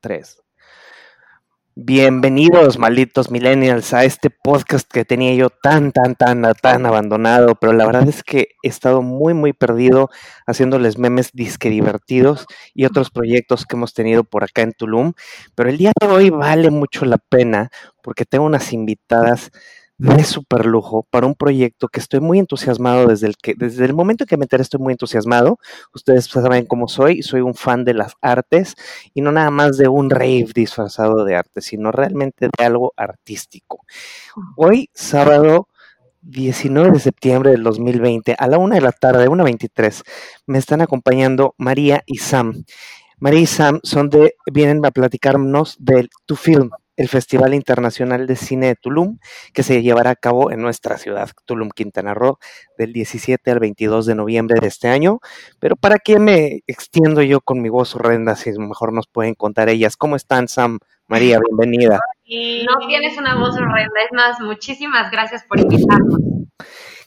tres. Bienvenidos, malditos millennials, a este podcast que tenía yo tan, tan, tan, tan abandonado, pero la verdad es que he estado muy, muy perdido haciéndoles memes disque divertidos y otros proyectos que hemos tenido por acá en Tulum, pero el día de hoy vale mucho la pena porque tengo unas invitadas de super lujo para un proyecto que estoy muy entusiasmado desde el que desde el momento en que me enteré estoy muy entusiasmado. Ustedes saben cómo soy, soy un fan de las artes y no nada más de un rave disfrazado de arte, sino realmente de algo artístico. Hoy sábado 19 de septiembre del 2020 a la una de la tarde, 1.23, me están acompañando María y Sam. María y Sam son de, vienen a platicarnos del Tu Film, el Festival Internacional de Cine de Tulum, que se llevará a cabo en nuestra ciudad, Tulum, Quintana Roo, del 17 al 22 de noviembre de este año. Pero ¿para qué me extiendo yo con mi voz horrenda si mejor nos pueden contar ellas? ¿Cómo están, Sam? María, bienvenida. No tienes una voz horrenda, es más, muchísimas gracias por invitarnos.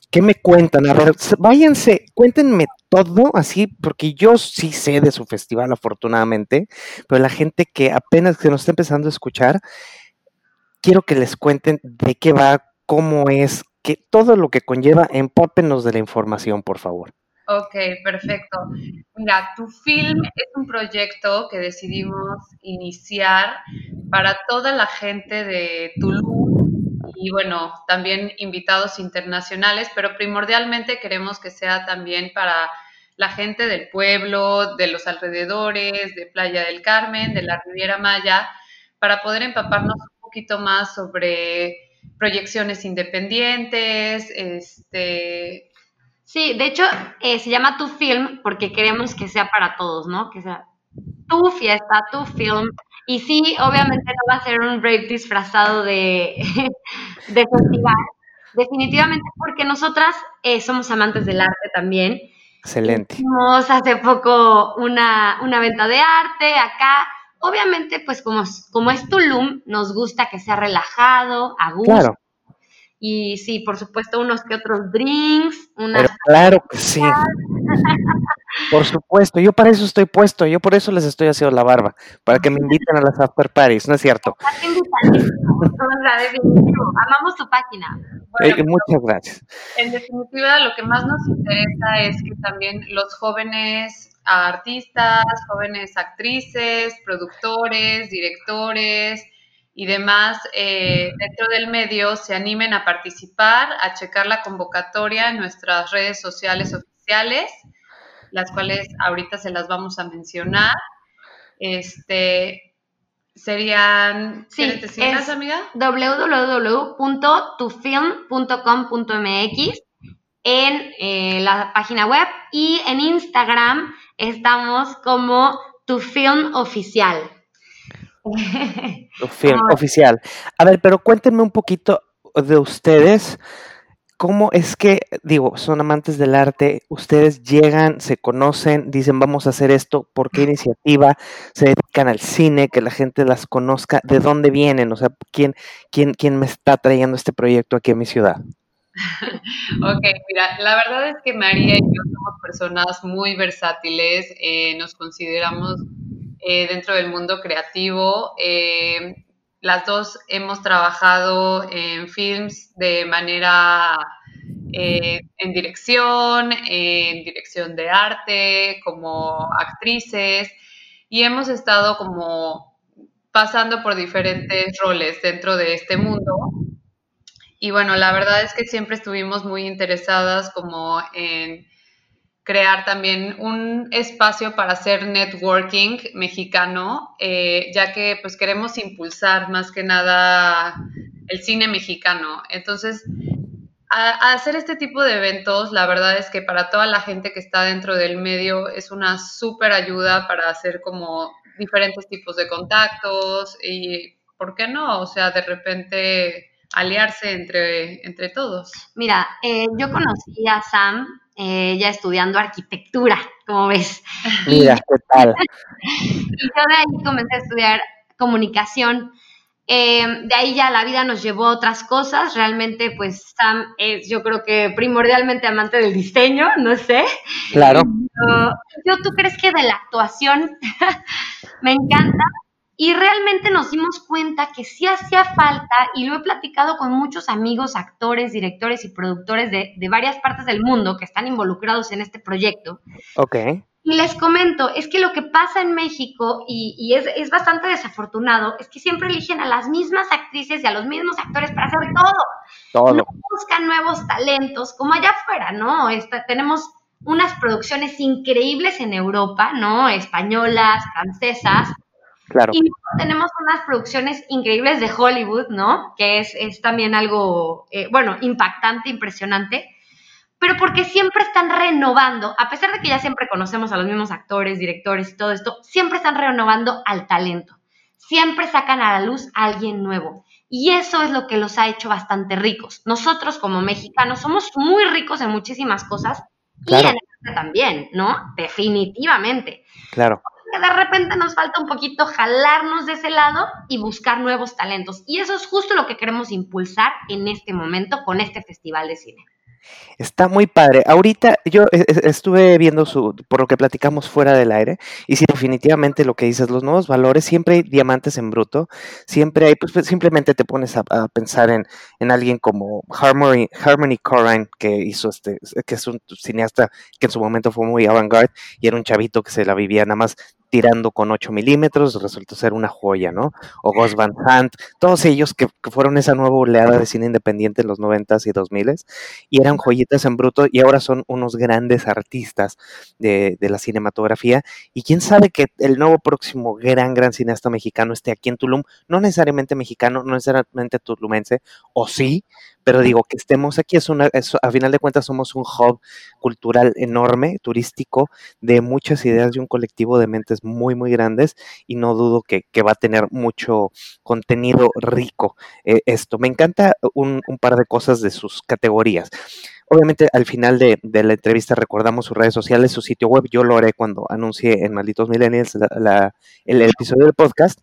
¿Qué me cuentan? A ver, váyanse, cuéntenme todo así, porque yo sí sé de su festival, afortunadamente, pero la gente que apenas se nos está empezando a escuchar, quiero que les cuenten de qué va, cómo es, que todo lo que conlleva, empópenos de la información, por favor. Ok, perfecto. Mira, tu film es un proyecto que decidimos iniciar para toda la gente de Tulum y bueno, también invitados internacionales, pero primordialmente queremos que sea también para la gente del pueblo, de los alrededores, de Playa del Carmen, de la Riviera Maya, para poder empaparnos un poquito más sobre proyecciones independientes, este... Sí, de hecho eh, se llama Tu Film porque queremos que sea para todos, ¿no? Que sea tu fiesta, tu film, y sí, obviamente no va a ser un rave disfrazado de, de festival, definitivamente porque nosotras eh, somos amantes del arte también. Excelente. Hicimos hace poco una, una venta de arte acá. Obviamente, pues como, como es Tulum, nos gusta que sea relajado, a gusto. Claro. Y sí, por supuesto, unos que otros drinks. Unas Pero claro que sí. Por supuesto, yo para eso estoy puesto, yo por eso les estoy haciendo la barba, para que me inviten a las after parties, ¿no es cierto? Amamos tu página. Eh, muchas gracias. En definitiva, lo que más nos interesa es que también los jóvenes artistas, jóvenes actrices, productores, directores y demás eh, dentro del medio se animen a participar, a checar la convocatoria en nuestras redes sociales oficiales las cuales ahorita se las vamos a mencionar. Este, serían, sí, es amiga? www.tufilm.com.mx en eh, la página web y en Instagram estamos como Tu Film Oficial. Film Oficial. A ver, pero cuéntenme un poquito de ustedes. ¿Cómo es que, digo, son amantes del arte, ustedes llegan, se conocen, dicen vamos a hacer esto, ¿por qué iniciativa? Se dedican al cine, que la gente las conozca, ¿de dónde vienen? O sea, ¿quién, quién, quién me está trayendo este proyecto aquí a mi ciudad? ok, mira, la verdad es que María y yo somos personas muy versátiles, eh, nos consideramos eh, dentro del mundo creativo. Eh, las dos hemos trabajado en films de manera eh, en dirección, en dirección de arte, como actrices, y hemos estado como pasando por diferentes roles dentro de este mundo. Y bueno, la verdad es que siempre estuvimos muy interesadas como en crear también un espacio para hacer networking mexicano, eh, ya que pues queremos impulsar más que nada el cine mexicano. Entonces, a, hacer este tipo de eventos, la verdad es que para toda la gente que está dentro del medio es una súper ayuda para hacer como diferentes tipos de contactos y, ¿por qué no? O sea, de repente aliarse entre, entre todos. Mira, eh, yo conocí a Sam eh, ya estudiando arquitectura, como ves. Mira, ¿qué tal? y yo de ahí comencé a estudiar comunicación. Eh, de ahí ya la vida nos llevó a otras cosas. Realmente, pues Sam es, yo creo que primordialmente amante del diseño, no sé. Claro. yo, ¿tú crees que de la actuación me encanta? Y realmente nos dimos cuenta que sí hacía falta, y lo he platicado con muchos amigos, actores, directores y productores de, de varias partes del mundo que están involucrados en este proyecto. Ok. Y les comento, es que lo que pasa en México, y, y es, es, bastante desafortunado, es que siempre eligen a las mismas actrices y a los mismos actores para hacer todo. Todo. No buscan nuevos talentos, como allá afuera, ¿no? Esta, tenemos unas producciones increíbles en Europa, ¿no? Españolas, francesas. Claro. Y tenemos unas producciones increíbles de Hollywood, ¿no? Que es, es también algo, eh, bueno, impactante, impresionante pero porque siempre están renovando, a pesar de que ya siempre conocemos a los mismos actores, directores y todo esto, siempre están renovando al talento. Siempre sacan a la luz a alguien nuevo. Y eso es lo que los ha hecho bastante ricos. Nosotros como mexicanos somos muy ricos en muchísimas cosas claro. y en arte también, ¿no? Definitivamente. Claro. Que de repente nos falta un poquito jalarnos de ese lado y buscar nuevos talentos. Y eso es justo lo que queremos impulsar en este momento con este festival de cine. Está muy padre. Ahorita yo e, e, estuve viendo su, por lo que platicamos fuera del aire, y sí, definitivamente lo que dices, los nuevos valores, siempre hay diamantes en bruto, siempre hay, pues, simplemente te pones a, a pensar en, en, alguien como Harmony, Harmony Corrine, que hizo este, que es un cineasta que en su momento fue muy avant-garde, y era un chavito que se la vivía nada más tirando con 8 milímetros, resultó ser una joya, ¿no? O Gus Van todos ellos que, que, fueron esa nueva oleada de cine independiente en los 90s y 2000s, y eran joyitas en bruto, y ahora son unos grandes artistas de, de, la cinematografía, y quién sabe que el nuevo próximo gran, gran cineasta mexicano esté aquí en Tulum, no necesariamente mexicano, no necesariamente tulumense, o sí, pero digo que estemos aquí es una, es, a final de cuentas somos un hub cultural enorme, turístico, de muchas ideas de un colectivo de mentes muy, muy grandes y no dudo que, va a tener mucho contenido rico eh, esto. Me encanta un, un par de cosas de sus categorías. Obviamente al final de, la entrevista recordamos sus redes sociales, su sitio web, yo lo haré cuando anuncie en Malditos Millennials el episodio del podcast,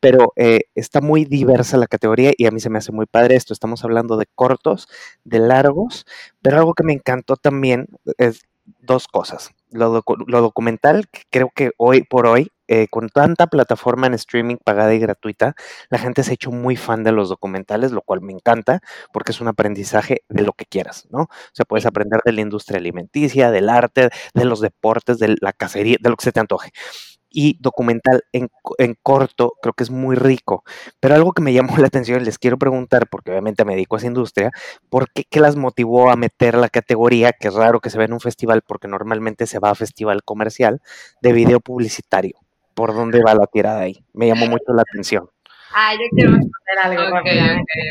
pero eh, está muy diversa la categoría y a mí se me hace muy padre esto, estamos hablando de cortos, de largos, pero algo que me encantó también es dos cosas, lo, lo documental, que creo que hoy por hoy eh, con tanta plataforma en streaming pagada y gratuita, la gente se ha hecho muy fan de los documentales, lo cual me encanta porque es un aprendizaje de lo que quieras, ¿no? O sea, puedes aprender de la industria alimenticia, del arte, de los deportes, de la cacería, de lo que se te antoje y documental en, en, corto, creo que es muy rico. Pero algo que me llamó la atención, les quiero preguntar, porque obviamente me dedico a esa industria, ¿por qué, qué las motivó a meter la categoría, que es raro que se vea en un festival, porque normalmente se va a festival comercial, de video publicitario? ¿Por dónde va la tirada ahí? Me llamó mucho la atención. Ah, yo quiero responder algo. Okay, okay, okay.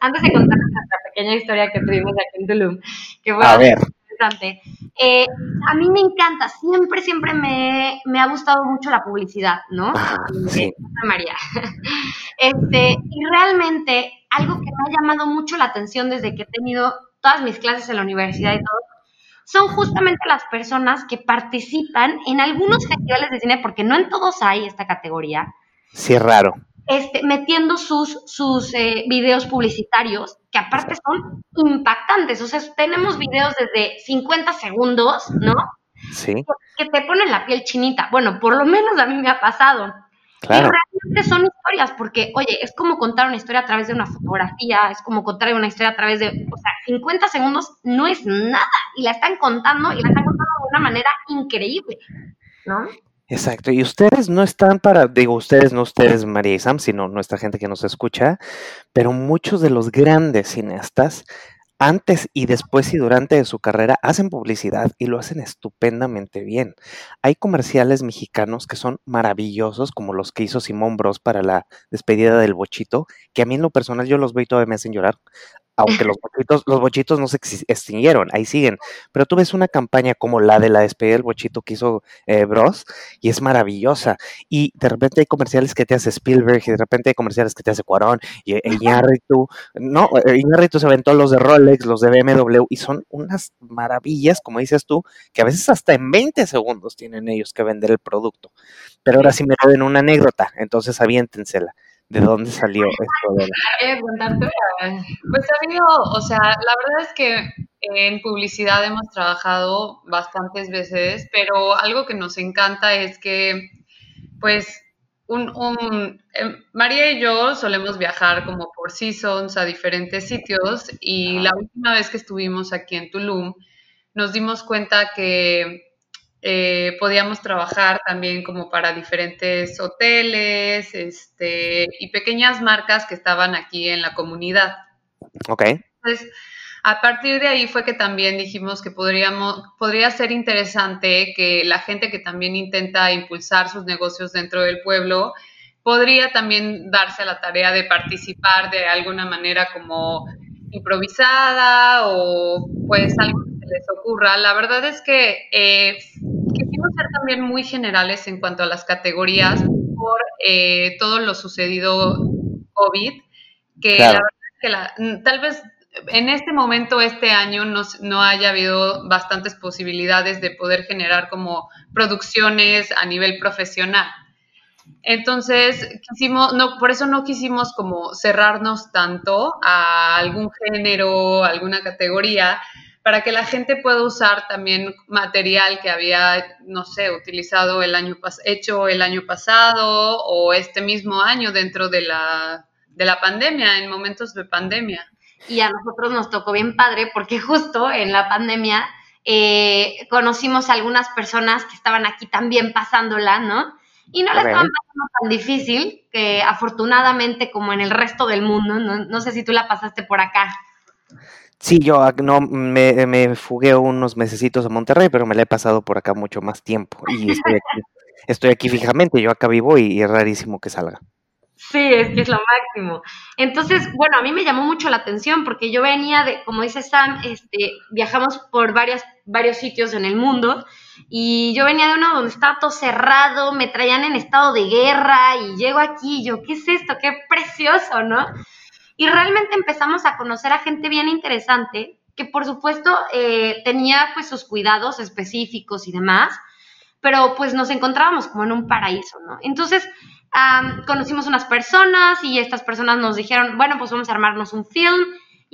Antes de contar nuestra pequeña historia que tuvimos aquí en Tulum, que fue a ver. interesante. Eh, a mí me encanta, siempre, siempre me, me, ha gustado mucho la publicidad, ¿no? Ah, sí. María. Este, y realmente, algo que me ha llamado mucho la atención desde que he tenido todas mis clases en la universidad y todo, son justamente las personas que participan en algunos festivales de cine, porque no en todos hay esta categoría. Sí, es raro. Este, metiendo sus, sus eh, videos publicitarios, que aparte son impactantes. O sea, tenemos videos desde 50 segundos, ¿no? Sí. Que, te ponen la piel chinita. Bueno, por lo menos a mí me ha pasado. Claro. Y realmente son historias, porque, oye, es como contar una historia a través de una fotografía, es como contar una historia a través de, o sea, 50 segundos no es nada, y la están contando, y la están contando de una manera increíble, ¿no? Exacto, y ustedes no están para, digo, ustedes, no ustedes, María y Sam, sino nuestra gente que nos escucha, pero muchos de los grandes cineastas antes y después y durante de su carrera hacen publicidad y lo hacen estupendamente bien. Hay comerciales mexicanos que son maravillosos, como los que hizo Simón Bros para la despedida del bochito, que a mí en lo personal yo los veo y todavía me hacen llorar. Aunque los bochitos, los bochitos no se extinguieron, ahí siguen. Pero tú ves una campaña como la de la despedida del bochito que hizo eh, Bros y es maravillosa. Y de repente hay comerciales que te hace Spielberg y de repente hay comerciales que te hace Cuarón y Iñárritu. No, Iñárritu se aventó los de Rolex, los de BMW y son unas maravillas, como dices tú, que a veces hasta en 20 segundos tienen ellos que vender el producto. Pero ahora sí me den una anécdota, entonces aviéntensela. ¿De dónde salió esto? De la... Pues amigo, o sea, la verdad es que en publicidad hemos trabajado bastantes veces, pero algo que nos encanta es que, pues, un, em, María y yo solemos viajar como por seasons a diferentes sitios y la última vez que estuvimos aquí en Tulum nos dimos cuenta que eh, podíamos trabajar también como para diferentes hoteles este, y pequeñas marcas que estaban aquí en la comunidad. Ok. Entonces, a partir de ahí fue que también dijimos que podríamos, podría ser interesante que la gente que también intenta impulsar sus negocios dentro del pueblo podría también darse la tarea de participar de alguna manera como improvisada o pues algo que les ocurra. La verdad es que eh, quisimos ser también muy generales en cuanto a las categorías por eh, todo lo sucedido COVID, que la verdad es que la, tal vez en este momento, este año, no, no, haya habido bastantes posibilidades de poder generar como producciones a nivel profesional. Entonces, quisimos, no, por eso no quisimos como cerrarnos tanto a algún género, alguna categoría, para que la gente pueda usar también material que había, no sé, utilizado el año hecho el año pasado o este mismo año dentro de la, de la pandemia, en momentos de pandemia y a nosotros nos tocó bien padre porque justo en la pandemia eh, conocimos a algunas personas que estaban aquí también pasándola, ¿no? Y no la estaban pasando tan difícil, que afortunadamente como en el resto del mundo, no, sé si tú la pasaste por acá. Sí, yo no me, me, fugué unos mesecitos a Monterrey, pero me la he pasado por acá mucho más tiempo y estoy aquí, estoy aquí fijamente, yo acá vivo y es rarísimo que salga. Sí, es que es lo máximo. Entonces, bueno, a mí me llamó mucho la atención porque yo venía de, como dice Sam, este, viajamos por varias, varios sitios en el mundo y yo venía de uno donde estaba todo cerrado, me traían en estado de guerra y llego aquí y yo, ¿qué es esto? Qué precioso, ¿no? Y realmente empezamos a conocer a gente bien interesante que por supuesto eh, tenía pues sus cuidados específicos y demás, pero pues nos encontrábamos como en un paraíso, ¿no? Entonces, conocimos unas personas y estas personas nos dijeron, bueno, pues vamos a armarnos un film.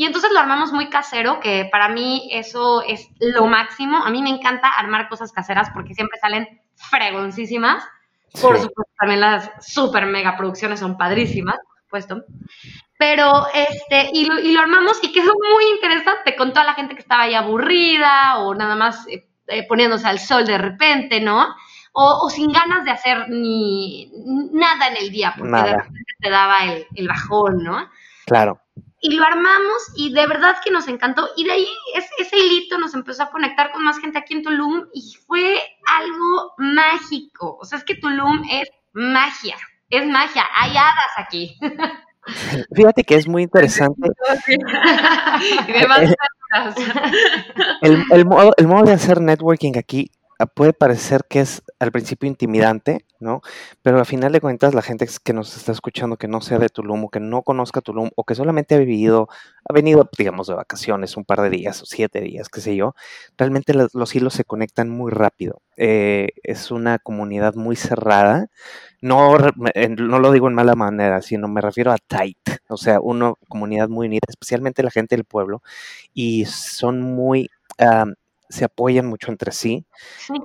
Y entonces lo armamos muy casero, que para mí eso es lo máximo. A mí me encanta armar cosas caseras porque siempre salen fregoncísimas. Por supuesto, también las super mega producciones son padrísimas, por supuesto. Pero, este, y lo, y lo armamos y quedó muy interesante con toda la gente que estaba ahí aburrida o nada más eh, eh, poniéndose al sol de repente, ¿no? o, sin ganas de hacer ni nada en el día, porque de repente te daba el, bajón, ¿no? Claro. Y lo armamos y de verdad que nos encantó. Y de ahí ese, hilito nos empezó a conectar con más gente aquí en Tulum y fue algo mágico. O sea, es que Tulum es magia, es magia. Hay hadas aquí. Fíjate que es muy interesante. el, el, modo, el modo de hacer networking aquí puede parecer que es al principio intimidante, ¿no? Pero a final de cuentas la gente que nos está escuchando que no sea de Tulum o que no conozca Tulum o que solamente ha vivido, ha venido, digamos, de vacaciones un par de días o siete días, qué sé yo, realmente los, hilos se conectan muy rápido. Eh, es una comunidad muy cerrada, no, no lo digo en mala manera, sino me refiero a tight, o sea, una comunidad muy unida, especialmente la gente del pueblo, y son muy se apoyan mucho entre sí,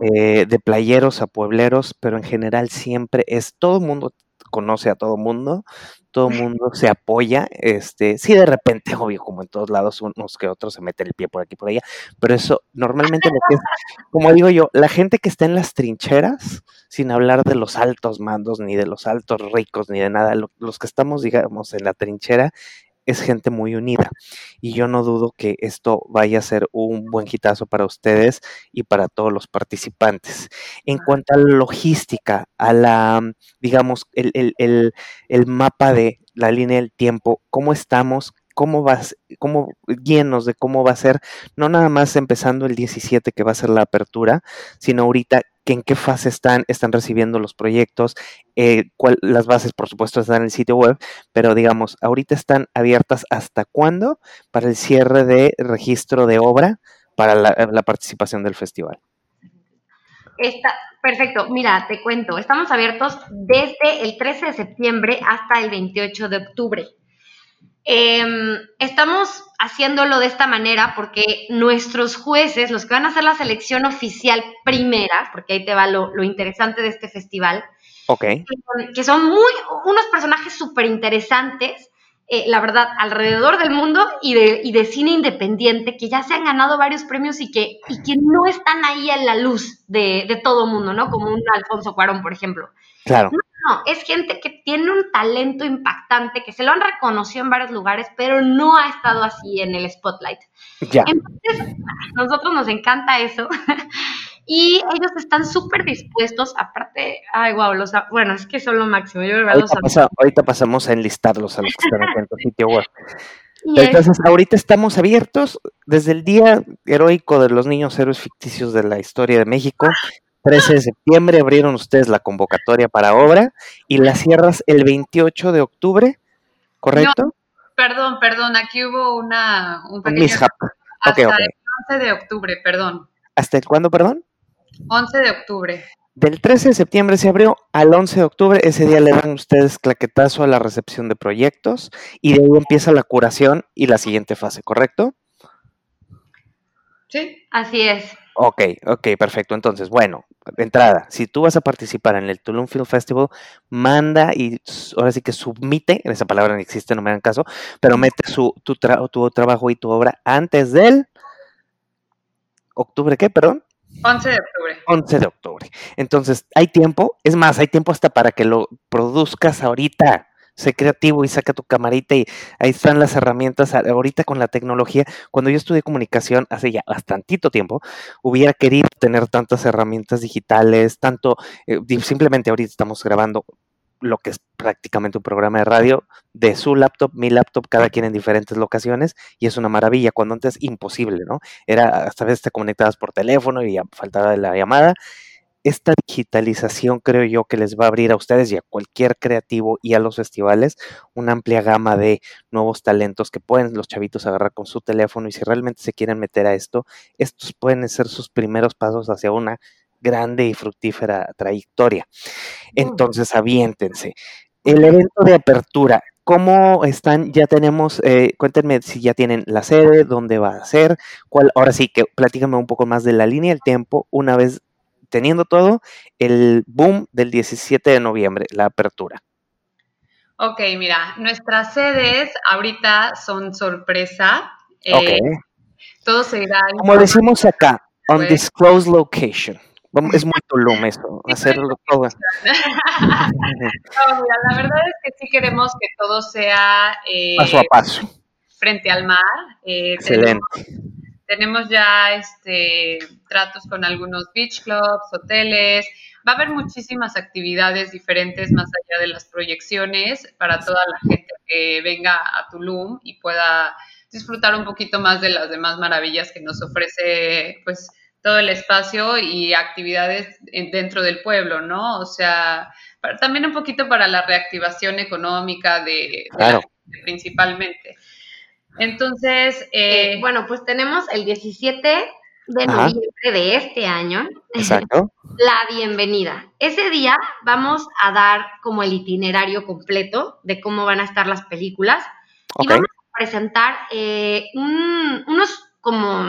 eh, de playeros a puebleros, pero en general siempre es todo el mundo conoce a todo mundo, todo el mundo se apoya, este, sí de repente, obvio, como en todos lados, unos que otros se meten el pie por aquí por allá, pero eso normalmente lo que es, como digo yo, la gente que está en las trincheras, sin hablar de los altos mandos, ni de los altos ricos, ni de nada, los que estamos, digamos, en la trinchera, es gente muy unida. Y yo no dudo que esto vaya a ser un buen hitazo para ustedes y para todos los participantes. En cuanto a la logística, a la, digamos, el, el, el, mapa de la línea del tiempo, ¿cómo estamos? cómo va, cómo llenos de cómo va a ser, no nada más empezando el 17 que va a ser la apertura, sino ahorita que en qué fase están, están recibiendo los proyectos, eh, las bases por supuesto están en el sitio web, pero digamos, ahorita están abiertas hasta cuándo para el cierre de registro de obra para la, participación del festival. Está, perfecto, mira, te cuento, estamos abiertos desde el 13 de septiembre hasta el 28 de octubre. Em, estamos haciéndolo de esta manera porque nuestros jueces, los que van a hacer la selección oficial primera, porque ahí te va lo, interesante de este festival, Ok. eh, que son muy, unos personajes súper interesantes, eh, la verdad, alrededor del mundo y de, y de cine independiente, que ya se han ganado varios premios y que, y que no están ahí en la luz de, de todo mundo, ¿no? Como un Alfonso Cuarón, por ejemplo. Claro. No, es gente que tiene un talento impactante, que se lo han reconocido en varios lugares, pero no ha estado así en el spotlight. Ya. Entonces, a nosotros nos encanta eso. y ellos están súper dispuestos, aparte, ay, wow, los, bueno, es que son lo máximo. Yo que los Ahorita, pasa- ahorita pasamos a enlistarlos a los que están aquí en tu sitio web. Entonces, ahorita estamos abiertos desde el Día Heroico de los Niños Héroes Ficticios de la Historia de México. 13 de septiembre abrieron ustedes la convocatoria para obra y la cierras el 28 de octubre, ¿correcto? Perdón, perdón, aquí hubo una, un pequeño... Hasta el 11 de octubre, perdón. ¿Hasta el cuándo, perdón? 11 de octubre. Del 13 de septiembre se abrió al 11 de octubre. Ese día le dan ustedes claquetazo a la recepción de proyectos y de ahí empieza la curación y la siguiente fase, ¿correcto? ¿Sí? así es. Ok, ok, perfecto. Entonces, bueno, de entrada, si tú vas a participar en el Tulum Film Festival, manda y ahora sí que submite, en esa palabra no existe, no me hagan caso, pero mete su, tu, tra- tu trabajo y tu obra antes del octubre, ¿qué? Perdón. 11 de octubre. 11 de octubre. Entonces, hay tiempo, es más, hay tiempo hasta para que lo produzcas ahorita. Sé creativo y saca tu camarita y ahí están las herramientas. Ahorita con la tecnología, cuando yo estudié comunicación hace ya bastantito tiempo, hubiera querido tener tantas herramientas digitales, tanto, eh, simplemente ahorita estamos grabando lo que es prácticamente un programa de radio de su laptop, mi laptop, cada quien en diferentes locaciones y es una maravilla. Cuando antes imposible, ¿no? Era, hasta a veces te conectabas por teléfono y faltaba la llamada. Esta digitalización creo yo que les va a abrir a ustedes y a cualquier creativo y a los festivales una amplia gama de nuevos talentos que pueden los chavitos agarrar con su teléfono y si realmente se quieren meter a esto, estos pueden ser sus primeros pasos hacia una grande y fructífera trayectoria. Entonces, aviéntense. El evento de apertura, ¿cómo están? Ya tenemos, eh, cuéntenme si ya tienen la sede, dónde va a ser, cuál, ahora sí que platícame un poco más de la línea del tiempo, una vez teniendo todo, el boom del 17 de noviembre, la apertura. Ok, mira, nuestras sedes ahorita son sorpresa. Eh, Ok. Todo se irá. Como decimos acá, Pues- undisclosed location. Vamos- Es muy Tulum eso, hacerlo todo. No, mira, la verdad es que sí queremos que todo sea eh, Paso a paso. frente al mar. Eh, Excelente. tenemos, tenemos ya este, tratos con algunos beach clubs, hoteles. Va a haber muchísimas actividades diferentes más allá de las proyecciones para toda la gente que venga a Tulum y pueda disfrutar un poquito más de las demás maravillas que nos ofrece pues todo el espacio y actividades en- dentro del pueblo, ¿no? O sea, para- también un poquito para la reactivación económica de, de la Claro. gente principalmente. Entonces, eh, Eh, bueno, pues tenemos el 17 de Ajá. noviembre de este año, Exacto. la bienvenida. Ese día vamos a dar como el itinerario completo de cómo van a estar las películas y vamos a presentar eh, un- unos como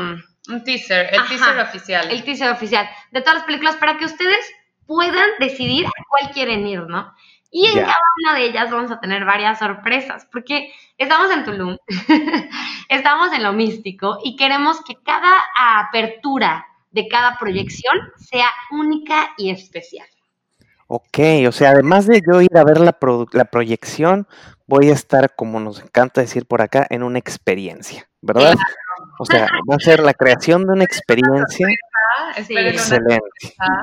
un teaser, el Ajá. teaser oficial. el teaser oficial de todas las películas para que ustedes puedan decidir a cuál quieren ir, ¿no? Y en cada una de ellas vamos a tener varias sorpresas, porque estamos en Tulum, estamos en lo místico y queremos que cada apertura de cada proyección sea única y especial. Ok, o sea, además de yo ir a ver la, la proyección, voy a estar, como nos encanta decir por acá, en una experiencia, ¿verdad? O sea, va a ser la creación de una experiencia una excelente.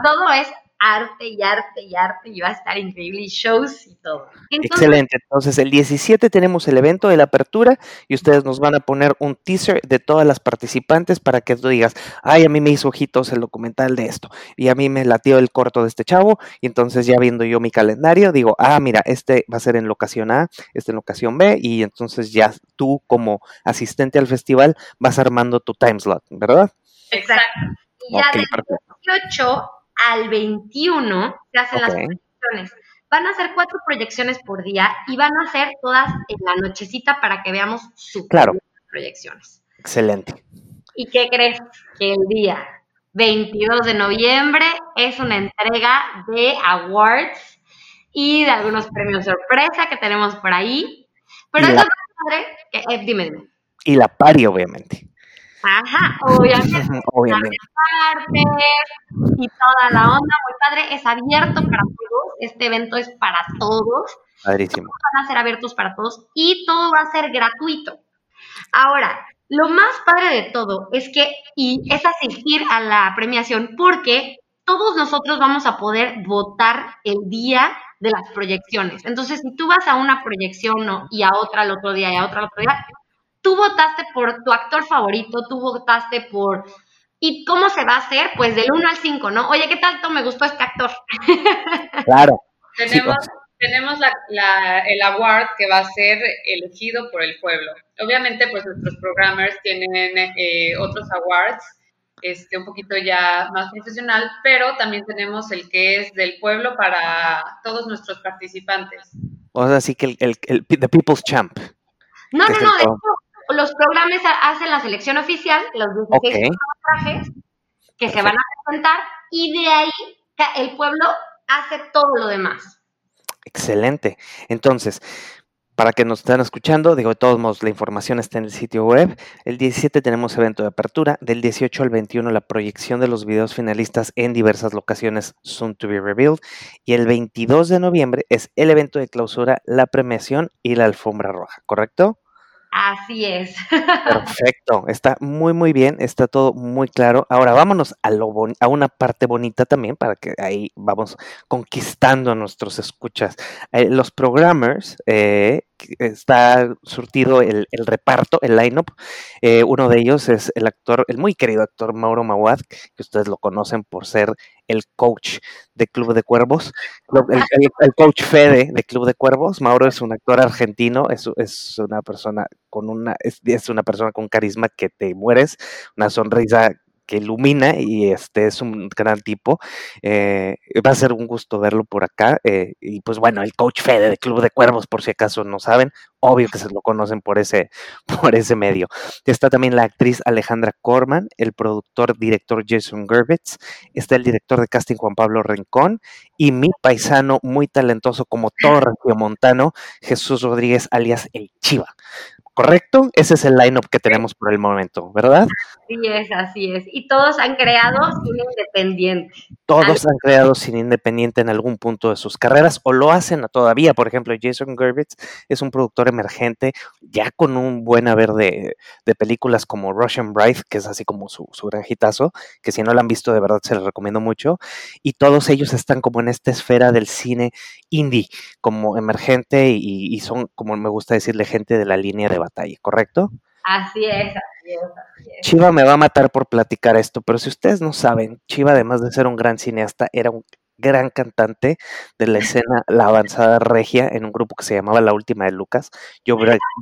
todo es arte y arte y arte y va a estar increíble y shows y todo. Entonces, Excelente. Entonces, el 17 tenemos el evento de la apertura y ustedes nos van a poner un teaser de todas las participantes para que tú digas, ay, a mí me hizo ojitos el documental de esto y a mí me latió el corto de este chavo y entonces ya viendo yo mi calendario digo, ah, mira, este va a ser en locación A, este en locación B y entonces ya tú como asistente al festival vas armando tu time slot, ¿verdad? Exacto. y ya del perfecto. 18 al 21 se hacen las proyecciones. Van a ser cuatro proyecciones por día y van a ser todas en la nochecita para que veamos su Claro. proyecciones. Excelente. ¿Y qué crees? Que el día 22 de noviembre es una entrega de awards y de algunos premios sorpresa que tenemos por ahí. Pero es lo más padre que, eh, dime, dime. Y la pari, obviamente. Ajá, obviamente. obviamente. y toda la onda, muy padre. Es abierto para todos. Este evento es para todos. Padrísimo. Todos van a ser abiertos para todos y todo va a ser gratuito. Ahora, lo más padre de todo es que, y es asistir a la premiación porque todos nosotros vamos a poder votar el día de las proyecciones. Entonces, si tú vas a una proyección ¿no? y a otra al otro día y a otra al otro día, tú votaste por tu actor favorito, tú votaste por... ¿Y cómo se va a hacer? Pues del 1 al 5, ¿no? Oye, ¿qué tanto me gustó este actor? Claro. Tenemos, tenemos la, el award que va a ser elegido por el pueblo. Obviamente, pues nuestros programmers tienen eh, otros awards, este, un poquito ya más profesional, pero también tenemos el que es del pueblo para todos nuestros participantes. O sea, sí que el, el, el The People's Champ. No, no, no, de hecho, los programas hacen la selección oficial, los 16 trajes que se van a presentar, y de ahí el pueblo hace todo lo demás. Excelente. Entonces, para que nos estén escuchando, digo, de todos modos, la información está en el sitio web. El 17 tenemos evento de apertura, del 18 al 21 la proyección de los videos finalistas en diversas locaciones, soon to be revealed. Y el 22 de noviembre es el evento de clausura, la premiación y la alfombra roja, ¿correcto? Así es. Perfecto, está muy muy bien, está todo muy claro. Ahora vámonos a, lo a una parte bonita también para que ahí vamos conquistando a nuestros escuchas. Eh, los programmers, eh, está surtido el, reparto, el line-up. Eh, uno de ellos es el actor, el muy querido actor Mauro Mawad, que ustedes lo conocen por ser el coach de Club de Cuervos, el, coach Fede de Club de Cuervos. Mauro es un actor argentino, es, es una persona con una, es, es una persona con carisma que te mueres, una sonrisa que ilumina y este es un gran tipo. Eh, va a ser un gusto verlo por acá. Eh, y pues bueno, el coach Fede de Club de Cuervos, por si acaso no saben, obvio que se lo conocen por ese, por ese medio. Está también la actriz Alejandra Corman, el productor, director Jason Gerbitz, está el director de casting Juan Pablo Rincón y mi paisano muy talentoso como todo montano Jesús Rodríguez alias El Chiva. ¿Correcto? Ese es el lineup que tenemos por el momento, ¿verdad? Sí es, así es. Y todos han creado sin independiente. Todos han creado sin independiente en algún punto de sus carreras o lo hacen todavía. Por ejemplo, Jason Gerbitz es un productor emergente ya con un buen haber de, películas como Russian Bride, que es así como su, su gran hitazo, que si no la han visto de verdad se les recomiendo mucho. Y todos ellos están como en esta esfera del cine indie, como emergente y, y son, como me gusta decirle, gente de la línea de batalla, ¿correcto? Así es, así es, así es. Chiva me va a matar por platicar esto, pero si ustedes no saben, Chiva, además de ser un gran cineasta, era un gran cantante de la escena La Avanzada Regia en un grupo que se llamaba La Última de Lucas. Yo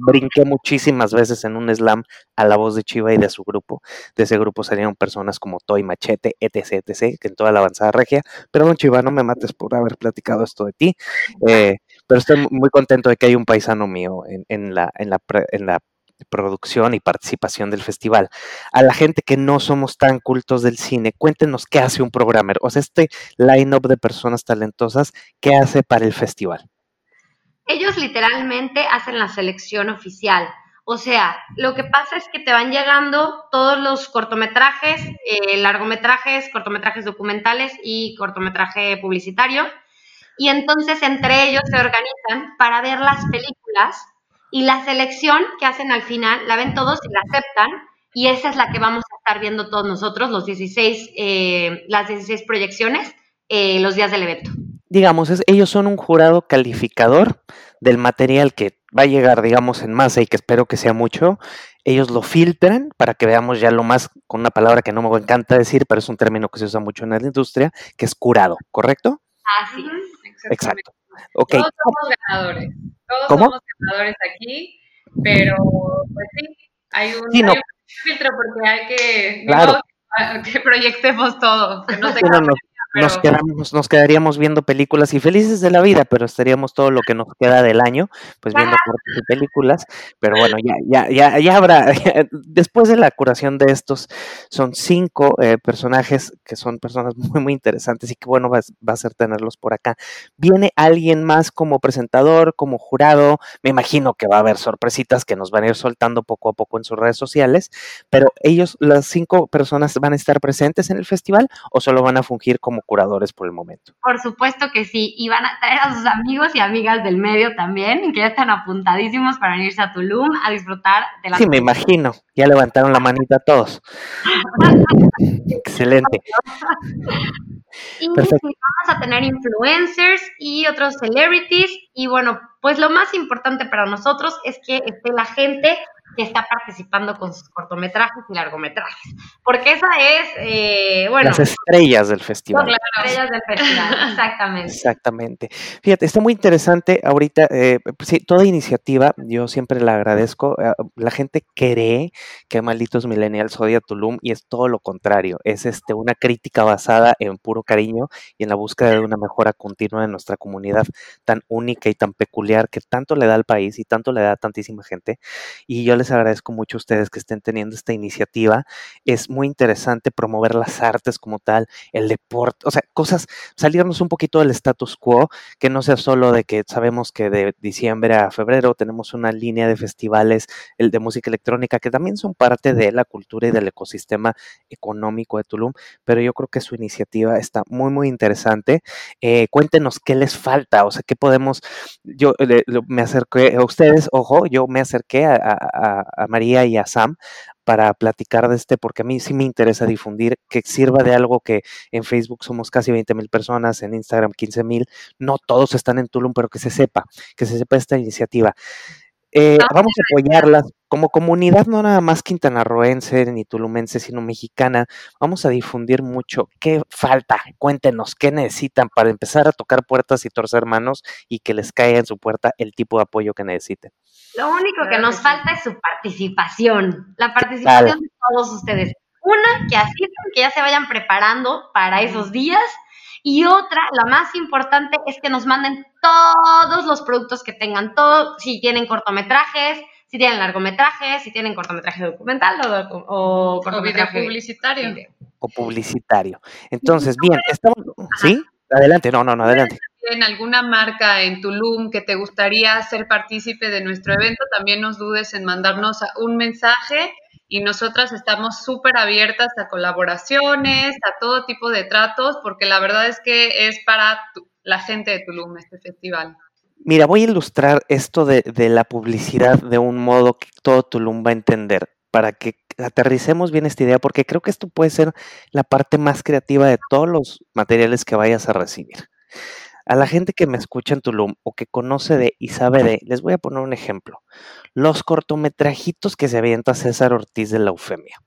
brinqué muchísimas veces en un slam a la voz de Chiva y de su grupo. De ese grupo salieron personas como Toy Machete, etc, etc, que en toda La Avanzada Regia. Perdón, Chiva, no me mates por haber platicado esto de ti. Eh, pero estoy muy contento de que hay un paisano mío en, la, en, la, en la producción y participación del festival. A la gente que no somos tan cultos del cine, cuéntenos qué hace un programmer, o sea, este line-up de personas talentosas, ¿qué hace para el festival? Ellos literalmente hacen la selección oficial. O sea, lo que pasa es que te van llegando todos los cortometrajes, eh, largometrajes, cortometrajes documentales y cortometraje publicitario y entonces entre ellos se organizan para ver las películas y la selección que hacen al final la ven todos y la aceptan y esa es la que vamos a estar viendo todos nosotros, los 16, eh, las 16 proyecciones, eh, los días del evento. Digamos, ellos son un jurado calificador del material que va a llegar, digamos, en masa y que espero que sea mucho. Ellos lo filtran para que veamos ya lo más, con una palabra que no me encanta decir, pero es un término que se usa mucho en la industria, que es curado, ¿correcto? Así Exacto. Todos somos ganadores. Todos somos ganadores aquí, pero pues sí, hay un, filtro porque hay que, claro. que proyectemos todo. Que no se nos, quedamos, nos quedaríamos viendo películas y felices de la vida, pero estaríamos todo lo que nos queda del año, pues viendo cortes y películas. Pero bueno, ya, ya, ya, ya habrá, después de la curación de estos, son cinco eh, personajes que son personas muy, muy interesantes y que bueno va, va, a ser tenerlos por acá. ¿Viene alguien más como presentador, como jurado? Me imagino que va a haber sorpresitas que nos van a ir soltando poco a poco en sus redes sociales, pero ellos, las cinco personas, van a estar presentes en el festival o solo van a fungir como curadores por el momento? Por supuesto que sí, y van a traer a sus amigos y amigas del medio también, que ya están apuntadísimos para venirse a Tulum a disfrutar de la... Sí, me imagino, ya levantaron la manita todos. Excelente. Y vamos a tener influencers y otros celebrities. Y bueno, pues lo más importante para nosotros es que esté la gente que está participando con sus cortometrajes y largometrajes. Porque esa es, eh, bueno... Las estrellas del festival. Las estrellas del festival, exactamente. Exactamente. Fíjate, está muy interesante ahorita, eh, sí, toda iniciativa, yo siempre la agradezco. Eh, la gente cree que Malditos Millennials odia Tulum y es todo lo contrario. Es este, una crítica basada en puro cariño y en la búsqueda de una mejora continua de nuestra comunidad tan única y tan peculiar que tanto le da al país y tanto le da a tantísima gente. Y yo les agradezco mucho a ustedes que estén teniendo esta iniciativa. Es muy interesante promover las artes como tal, el deporte, o sea, cosas, salirnos un poquito del status quo, que no sea solo de que sabemos que de diciembre a febrero tenemos una línea de festivales, el de música electrónica, que también son parte de la cultura y del ecosistema económico de Tulum, pero yo creo que su iniciativa está muy, muy interesante. Eh, cuéntenos qué les falta, o sea, qué podemos, yo me acerqué a ustedes, ojo, yo me acerqué a a, María y a Sam para platicar de este, porque a mí sí me interesa difundir, que sirva de algo que en Facebook somos casi 20 mil personas, en Instagram 15 mil, no todos están en Tulum, pero que se sepa, que se sepa esta iniciativa. Eh, ah, vamos a apoyarlas como comunidad, no nada más quintanarroense ni tulumense, sino mexicana. Vamos a difundir mucho. ¿Qué falta? Cuéntenos, ¿qué necesitan para empezar a tocar puertas y torcer manos y que les caiga en su puerta el tipo de apoyo que necesiten? Lo único que nos falta es su participación, la participación de todos ustedes. Una, que asistan, que ya se vayan preparando para esos días. Y otra, la más importante, es que nos manden todos los productos que tengan, todo, si tienen cortometrajes, si tienen largometrajes, si tienen cortometraje documental o, o cortometraje publicitario. O publicitario. Entonces, bien, estamos, ¿sí? Adelante, no, no, no, adelante en alguna marca en Tulum que te gustaría ser partícipe de nuestro evento, también nos dudes en mandarnos un mensaje y nosotras estamos súper abiertas a colaboraciones, a todo tipo de tratos, porque la verdad es que es para la gente de Tulum este festival. Mira, voy a ilustrar esto de, la publicidad de un modo que todo Tulum va a entender para que aterricemos bien esta idea, porque creo que esto puede ser la parte más creativa de todos los materiales que vayas a recibir. A la gente que me escucha en Tulum o que conoce de y sabe de, les voy a poner un ejemplo. Los cortometrajitos que se avienta César Ortiz de la Eufemia.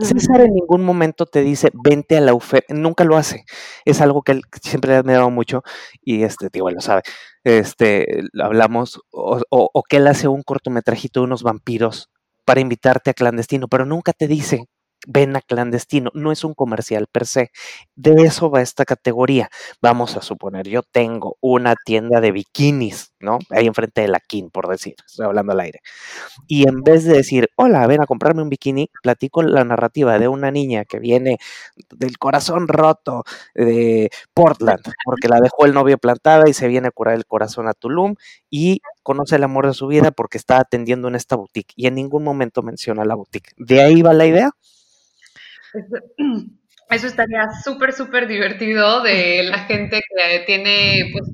César en ningún momento te dice, vente a la Eufemia, nunca lo hace. Es algo que él siempre le ha admirado mucho y este, tío, lo sabe. Este, hablamos, o, o que él hace un cortometrajito de unos vampiros para invitarte a clandestino, pero nunca te dice vena clandestino, no es un comercial per se. De eso va esta categoría. Vamos a suponer, yo tengo una tienda de bikinis, ¿no? Ahí enfrente de la Kin, por decir, estoy hablando al aire. Y en vez de decir, hola, ven a comprarme un bikini, platico la narrativa de una niña que viene del corazón roto de Portland, porque la dejó el novio plantada y se viene a curar el corazón a Tulum y conoce el amor de su vida porque está atendiendo en esta boutique y en ningún momento menciona la boutique. ¿De ahí va la idea? Eso estaría súper, súper divertido de la gente que tiene pues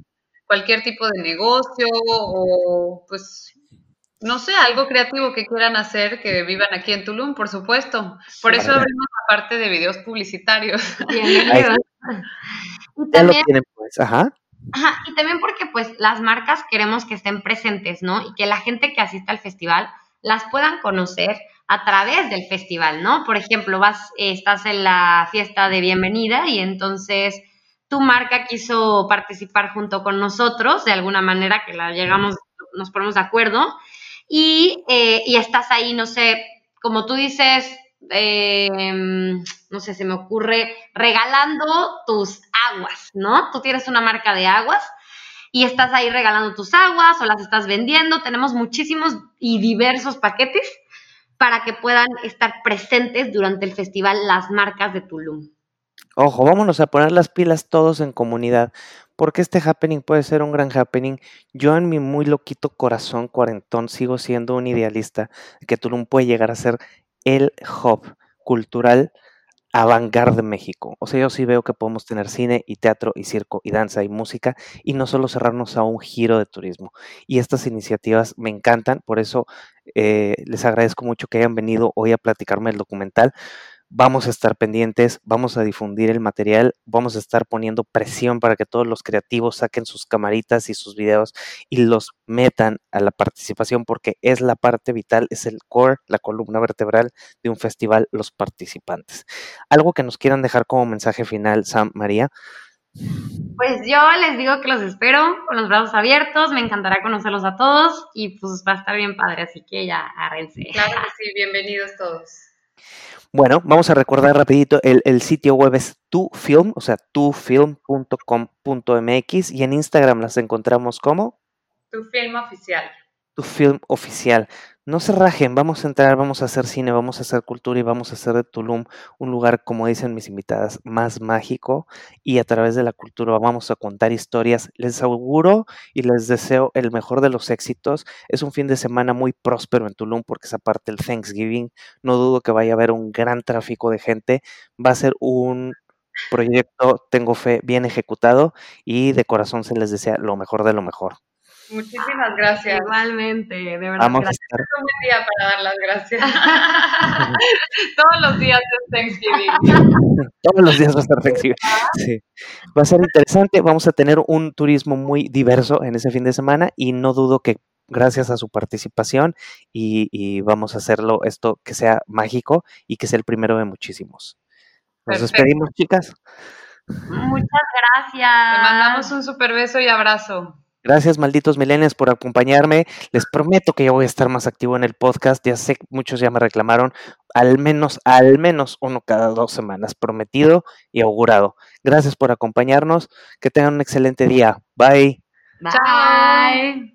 cualquier tipo de negocio o pues no sé, algo creativo que quieran hacer, que vivan aquí en Tulum, por supuesto. Por eso abrimos la parte de videos publicitarios. y también, pues, ajá. Ajá, y también porque pues las marcas queremos que estén presentes, ¿no? Y que la gente que asista al festival las puedan conocer a través del festival, ¿no? Por ejemplo, vas, estás en la fiesta de bienvenida y entonces tu marca quiso participar junto con nosotros, de alguna manera que la llegamos, nos ponemos de acuerdo, y, eh, y estás ahí, no sé, como tú dices, em, no sé, se me ocurre, regalando tus aguas, ¿no? Tú tienes una marca de aguas y estás ahí regalando tus aguas o las estás vendiendo. Tenemos muchísimos y diversos paquetes para que puedan estar presentes durante el festival las marcas de Tulum. Ojo, vámonos a poner las pilas todos en comunidad, porque este happening puede ser un gran happening. Yo en mi muy loquito corazón cuarentón sigo siendo un idealista de que Tulum puede llegar a ser el hub cultural avant de México. O sea, yo sí veo que podemos tener cine y teatro y circo y danza y música y no solo cerrarnos a un giro de turismo. Y estas iniciativas me encantan, por eso eh, les agradezco mucho que hayan venido hoy a platicarme el documental vamos a estar pendientes, vamos a difundir el material, vamos a estar poniendo presión para que todos los creativos saquen sus camaritas y sus videos y los metan a la participación porque es la parte vital, es el core, la columna vertebral de un festival, los participantes. Algo que nos quieran dejar como mensaje final, Sam María. Pues yo les digo que los espero con los brazos abiertos, me encantará conocerlos a todos y pues va a estar bien padre, así que ya arrense. Claro que sí, bienvenidos todos. Bueno, vamos a recordar rapidito, el, sitio web es tufilm, o sea, tufilm.com.mx y en Instagram las encontramos como... Tu film oficial. Tu film oficial no se rajen, vamos a entrar, vamos a hacer cine, vamos a hacer cultura y vamos a hacer de Tulum un lugar, como dicen mis invitadas, más mágico y a través de la cultura vamos a contar historias. Les auguro y les deseo el mejor de los éxitos. Es un fin de semana muy próspero en Tulum porque es aparte el Thanksgiving. No dudo que vaya a haber un gran tráfico de gente. Va a ser un proyecto, tengo fe, bien ejecutado y de corazón se les desea lo mejor de lo mejor. Muchísimas gracias. Igualmente, de verdad. Vamos a estar... Es un buen día para dar las gracias. Todos los días es Thanksgiving. Todos los días va a estar Thanksgiving. Sí. Va a ser interesante. Vamos a tener un turismo muy diverso en ese fin de semana y no dudo que gracias a su participación y, y vamos a hacerlo esto que sea mágico y que sea el primero de muchísimos. Nos despedimos, chicas. Muchas gracias. Te mandamos un super beso y abrazo. Gracias, malditos milenios, por acompañarme. Les prometo que yo voy a estar más activo en el podcast. Ya sé que muchos ya me reclamaron. Al menos, al menos uno cada dos semanas, prometido y augurado. Gracias por acompañarnos. Que tengan un excelente día. Bye. Bye.